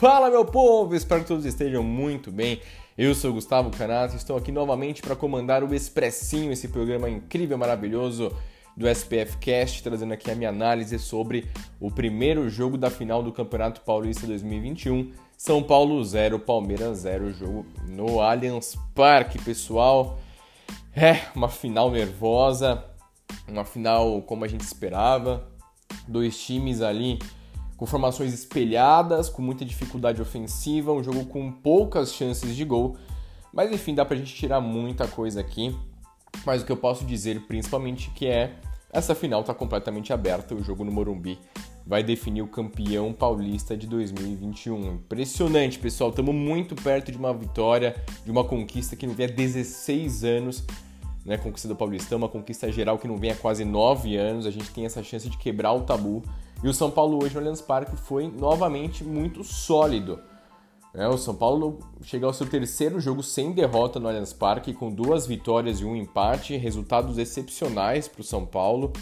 Fala meu povo, espero que todos estejam muito bem. Eu sou Gustavo Canato e estou aqui novamente para comandar o Expressinho, esse programa incrível, maravilhoso do SPF Cast, trazendo aqui a minha análise sobre o primeiro jogo da final do Campeonato Paulista 2021. São Paulo 0, Palmeiras 0, jogo no Allianz Parque, pessoal. É, uma final nervosa, uma final como a gente esperava. Dois times ali com formações espelhadas, com muita dificuldade ofensiva, um jogo com poucas chances de gol. Mas enfim, dá pra gente tirar muita coisa aqui. Mas o que eu posso dizer principalmente que é essa final está completamente aberta, o jogo no Morumbi vai definir o campeão paulista de 2021. Impressionante, pessoal, estamos muito perto de uma vitória, de uma conquista que não vem há 16 anos, né? Conquista do Paulistão, uma conquista geral que não vem há quase 9 anos. A gente tem essa chance de quebrar o tabu e o São Paulo hoje no Allianz Parque foi novamente muito sólido. É, o São Paulo chega ao seu terceiro jogo sem derrota no Allianz Parque, com duas vitórias e um empate, resultados excepcionais para o São Paulo.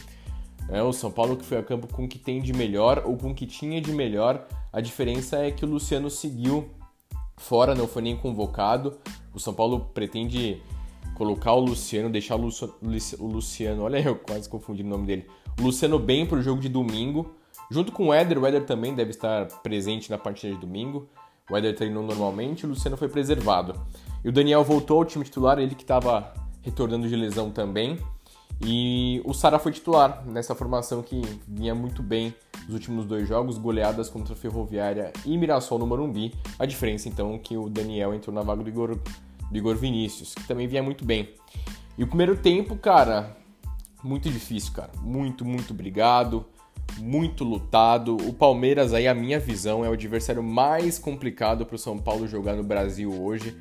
É, o São Paulo que foi a campo com o que tem de melhor ou com o que tinha de melhor. A diferença é que o Luciano seguiu fora, não foi nem convocado. O São Paulo pretende colocar o Luciano, deixar o Luciano, olha eu quase confundi o nome dele, o Luciano bem para o jogo de domingo. Junto com o Éder, o Éder também deve estar presente na partida de domingo. O Éder treinou normalmente, o Luciano foi preservado. E o Daniel voltou ao time titular, ele que estava retornando de lesão também. E o Sara foi titular nessa formação que vinha muito bem nos últimos dois jogos, goleadas contra Ferroviária e Mirassol no Morumbi. A diferença então é que o Daniel entrou na vaga do Igor, do Igor Vinícius, que também vinha muito bem. E o primeiro tempo, cara, muito difícil, cara. Muito, muito obrigado muito lutado. O Palmeiras, aí, a minha visão, é o adversário mais complicado para o São Paulo jogar no Brasil hoje.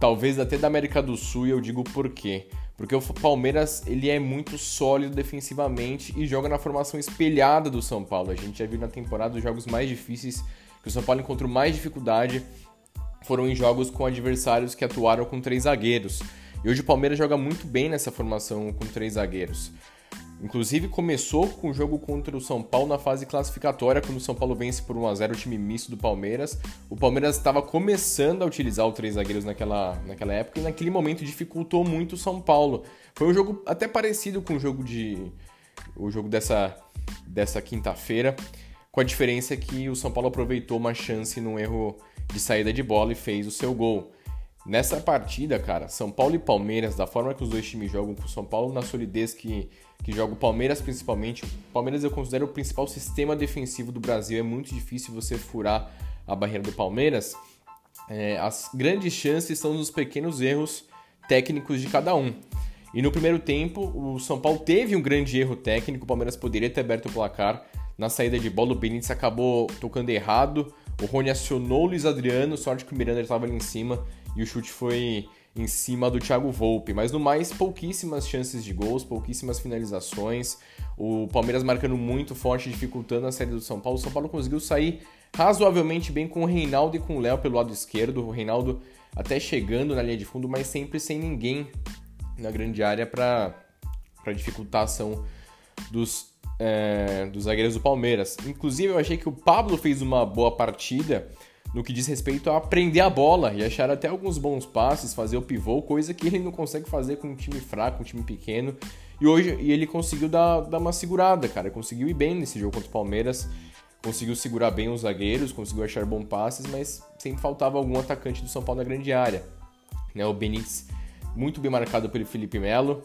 Talvez até da América do Sul, e eu digo por quê. Porque o Palmeiras ele é muito sólido defensivamente e joga na formação espelhada do São Paulo. A gente já viu na temporada os jogos mais difíceis que o São Paulo encontrou mais dificuldade foram em jogos com adversários que atuaram com três zagueiros. E hoje o Palmeiras joga muito bem nessa formação com três zagueiros. Inclusive começou com o jogo contra o São Paulo na fase classificatória, quando o São Paulo vence por 1 a 0 o time misto do Palmeiras. O Palmeiras estava começando a utilizar os três zagueiros naquela, naquela época e naquele momento dificultou muito o São Paulo. Foi um jogo até parecido com o jogo de o jogo dessa dessa quinta-feira, com a diferença que o São Paulo aproveitou uma chance num erro de saída de bola e fez o seu gol. Nessa partida, cara, São Paulo e Palmeiras, da forma que os dois times jogam, com o São Paulo na solidez que, que joga o Palmeiras principalmente. O Palmeiras eu considero o principal sistema defensivo do Brasil, é muito difícil você furar a barreira do Palmeiras. É, as grandes chances estão nos pequenos erros técnicos de cada um. E no primeiro tempo, o São Paulo teve um grande erro técnico, o Palmeiras poderia ter aberto o placar. Na saída de bola, o Benítez acabou tocando errado, o Rony acionou o Luiz Adriano, sorte que o Miranda estava ali em cima e o chute foi em cima do Thiago Volpe, mas no mais pouquíssimas chances de gols, pouquíssimas finalizações. O Palmeiras marcando muito forte, dificultando a série do São Paulo. O São Paulo conseguiu sair razoavelmente bem com o Reinaldo e com o Léo pelo lado esquerdo. O Reinaldo até chegando na linha de fundo, mas sempre sem ninguém na grande área para dificultar a ação dos, é, dos zagueiros do Palmeiras. Inclusive, eu achei que o Pablo fez uma boa partida no que diz respeito a prender a bola e achar até alguns bons passes, fazer o pivô, coisa que ele não consegue fazer com um time fraco, um time pequeno. E hoje e ele conseguiu dar, dar uma segurada, cara. Conseguiu ir bem nesse jogo contra o Palmeiras. Conseguiu segurar bem os zagueiros, conseguiu achar bons passes, mas sempre faltava algum atacante do São Paulo na grande área. Né, o Benítez muito bem marcado pelo Felipe Melo.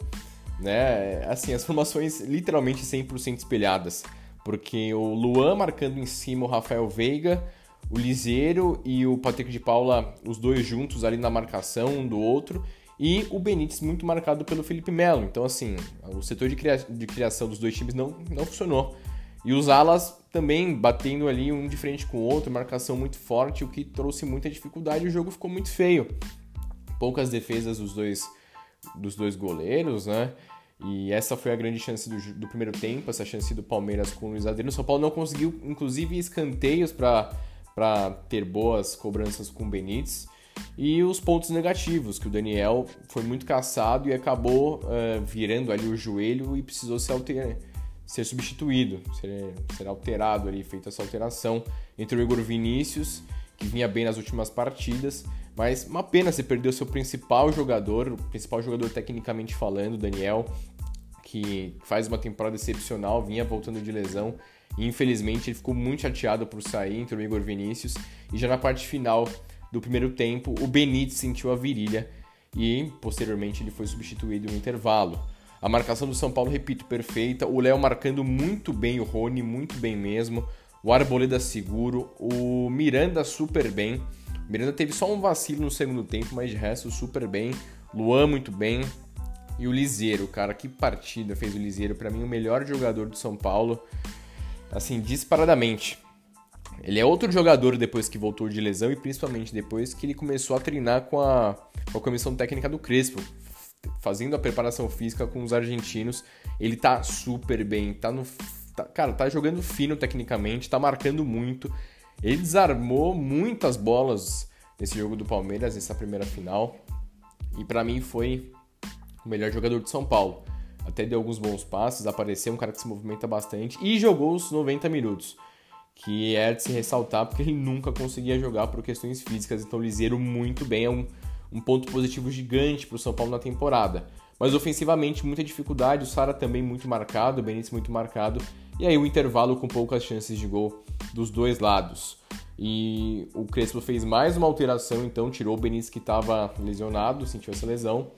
Né, assim, as formações literalmente 100% espelhadas. Porque o Luan marcando em cima o Rafael Veiga, o Liseiro e o Patrick de Paula, os dois juntos ali na marcação um do outro, e o Benítez muito marcado pelo Felipe Melo. Então, assim, o setor de, cria de criação dos dois times não, não funcionou. E os alas também batendo ali um de frente com o outro, marcação muito forte, o que trouxe muita dificuldade e o jogo ficou muito feio. Poucas defesas dos dois, dos dois goleiros, né? E essa foi a grande chance do, do primeiro tempo, essa chance do Palmeiras com o Luiz Adriano. O São Paulo não conseguiu, inclusive, escanteios para ter boas cobranças com o Benítez. E os pontos negativos, que o Daniel foi muito caçado e acabou uh, virando ali o joelho e precisou ser, alter... ser substituído, ser, ser alterado ali, feita essa alteração entre o Igor Vinícius, que vinha bem nas últimas partidas, mas uma pena você perdeu seu principal jogador, o principal jogador tecnicamente falando, Daniel, que faz uma temporada excepcional, vinha voltando de lesão e infelizmente ele ficou muito chateado por sair entre o Igor Vinícius e já na parte final do primeiro tempo o Benítez sentiu a virilha e posteriormente ele foi substituído no intervalo. A marcação do São Paulo, repito, perfeita. O Léo marcando muito bem o Rony, muito bem mesmo. O Arboleda seguro. O Miranda super bem. Miranda teve só um vacilo no segundo tempo, mas de resto super bem. Luan muito bem. E o Liseiro, cara, que partida fez o Liseiro. Para mim, o melhor jogador do São Paulo, assim, disparadamente. Ele é outro jogador depois que voltou de lesão e principalmente depois que ele começou a treinar com a, com a comissão técnica do Crespo, fazendo a preparação física com os argentinos. Ele tá super bem, tá no. Tá, cara, tá jogando fino tecnicamente, tá marcando muito. Ele desarmou muitas bolas nesse jogo do Palmeiras, nessa primeira final. E para mim foi o melhor jogador de São Paulo. Até deu alguns bons passes, apareceu um cara que se movimenta bastante e jogou os 90 minutos. Que é de se ressaltar porque ele nunca conseguia jogar por questões físicas. Então, Liseiro muito bem, é um, um ponto positivo gigante para o São Paulo na temporada. Mas ofensivamente, muita dificuldade. O Sara também muito marcado, o Benítez muito marcado. E aí o intervalo com poucas chances de gol dos dois lados. E o Crespo fez mais uma alteração, então tirou o Benítez que estava lesionado, sentiu essa lesão.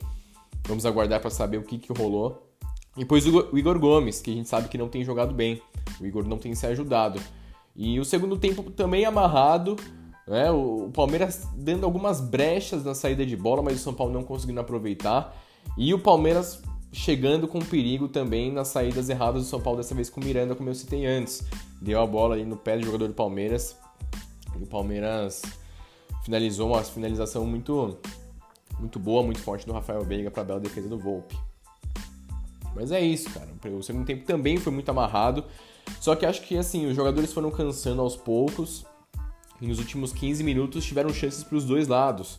Vamos aguardar para saber o que, que rolou. E depois o Igor Gomes, que a gente sabe que não tem jogado bem. O Igor não tem se ajudado. E o segundo tempo também amarrado. Né? O Palmeiras dando algumas brechas na saída de bola, mas o São Paulo não conseguindo aproveitar. E o Palmeiras chegando com perigo também nas saídas erradas do São Paulo, dessa vez com o Miranda, como eu citei antes. Deu a bola ali no pé do jogador do Palmeiras. E o Palmeiras finalizou uma finalização muito muito boa, muito forte do Rafael Veiga para a bela defesa do Volpe. Mas é isso, cara. O segundo tempo também foi muito amarrado. Só que acho que assim, os jogadores foram cansando aos poucos. E nos últimos 15 minutos tiveram chances para os dois lados.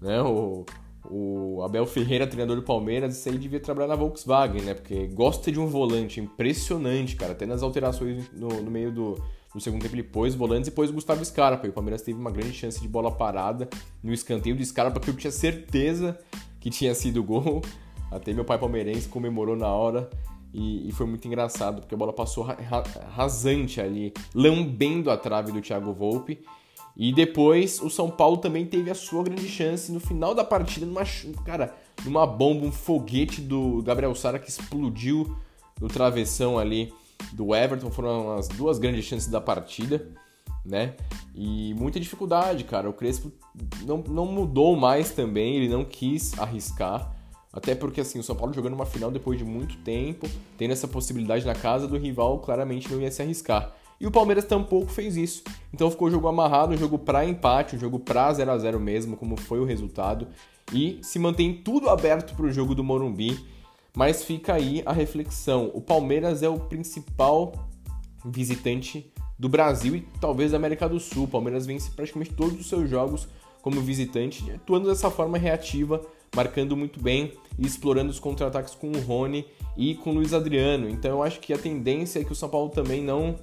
Né? O, o Abel Ferreira, treinador do Palmeiras, isso aí devia trabalhar na Volkswagen, né? Porque gosta de um volante impressionante, cara. Até nas alterações no, no meio do segundo tempo ele pôs volantes e pôs Gustavo Scarpa. E o Palmeiras teve uma grande chance de bola parada no escanteio do Scarpa, que eu tinha certeza que tinha sido gol. Até meu pai palmeirense comemorou na hora. E, e, foi muito engraçado, porque a bola passou ra rasante ali, lambendo a trave do Thiago Volpe. E depois o São Paulo também teve a sua grande chance no final da partida, numa, cara, numa bomba, um foguete do Gabriel Sara que explodiu no travessão ali do Everton. Foram as duas grandes chances da partida, né? E muita dificuldade, cara. O Crespo não, não mudou mais também, ele não quis arriscar. Até porque assim, o São Paulo jogando uma final depois de muito tempo, tendo essa possibilidade na casa do rival, claramente não ia se arriscar. E o Palmeiras tampouco fez isso. Então ficou o jogo amarrado, um jogo para empate, um jogo para 0 a 0 mesmo, como foi o resultado. E se mantém tudo aberto para o jogo do Morumbi. Mas fica aí a reflexão. O Palmeiras é o principal visitante do Brasil e talvez da América do Sul. O Palmeiras vence praticamente todos os seus jogos como visitante, atuando dessa forma reativa, marcando muito bem e explorando os contra-ataques com o Rony e com o Luiz Adriano. Então eu acho que a tendência é que o São Paulo também não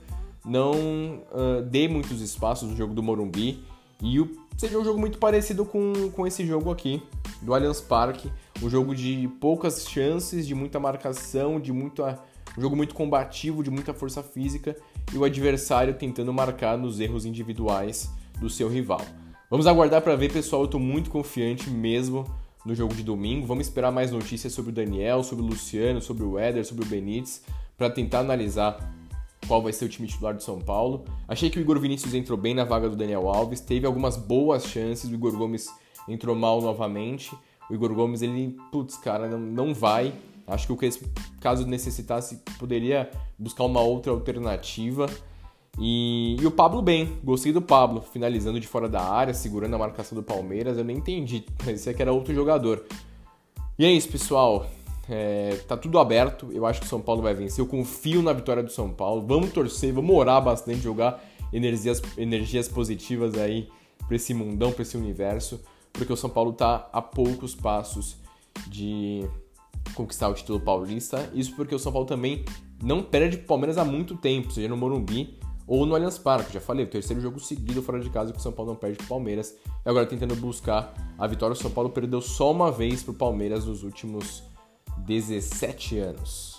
não uh, dê muitos espaços no jogo do Morumbi. E o, seja um jogo muito parecido com, com esse jogo aqui, do Allianz Parque. Um jogo de poucas chances, de muita marcação, de muita, um jogo muito combativo, de muita força física. E o adversário tentando marcar nos erros individuais do seu rival. Vamos aguardar para ver, pessoal. Eu estou muito confiante mesmo no jogo de domingo. Vamos esperar mais notícias sobre o Daniel, sobre o Luciano, sobre o Éder, sobre o Benítez, para tentar analisar qual vai ser o time titular do São Paulo. Achei que o Igor Vinícius entrou bem na vaga do Daniel Alves, teve algumas boas chances, o Igor Gomes entrou mal novamente. O Igor Gomes, ele, putz, cara, não, não vai. Acho que o Crespo, caso necessitasse, poderia buscar uma outra alternativa. E, e, o Pablo bem, gostei do Pablo, finalizando de fora da área, segurando a marcação do Palmeiras. Eu nem entendi, parecia que era outro jogador. E é isso, pessoal. É, tá tudo aberto. Eu acho que o São Paulo vai vencer. Eu confio na vitória do São Paulo. Vamos torcer, vamos orar bastante, jogar energias, energias positivas aí para esse mundão, para esse universo, porque o São Paulo tá a poucos passos de conquistar o título paulista. Isso porque o São Paulo também não perde pro Palmeiras há muito tempo, seja no Morumbi ou no Allianz Parque. Já falei, o terceiro jogo seguido fora de casa que o São Paulo não perde pro Palmeiras. E agora tentando buscar a vitória, o São Paulo perdeu só uma vez pro Palmeiras nos últimos 17 anos.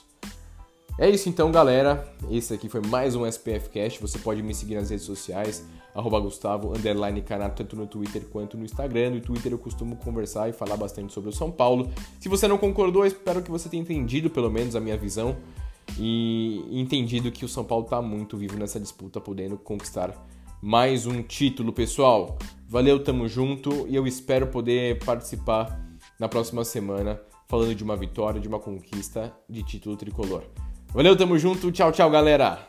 É isso então, galera. Esse aqui foi mais um SPF Cast. Você pode me seguir nas redes sociais, arroba Gustavo, underline tanto no Twitter quanto no Instagram. No Twitter eu costumo conversar e falar bastante sobre o São Paulo. Se você não concordou, espero que você tenha entendido pelo menos a minha visão e entendido que o São Paulo está muito vivo nessa disputa, podendo conquistar mais um título, pessoal. Valeu, tamo junto e eu espero poder participar na próxima semana falando de uma vitória, de uma conquista de título tricolor. Valeu, tamo junto, tchau, tchau, galera!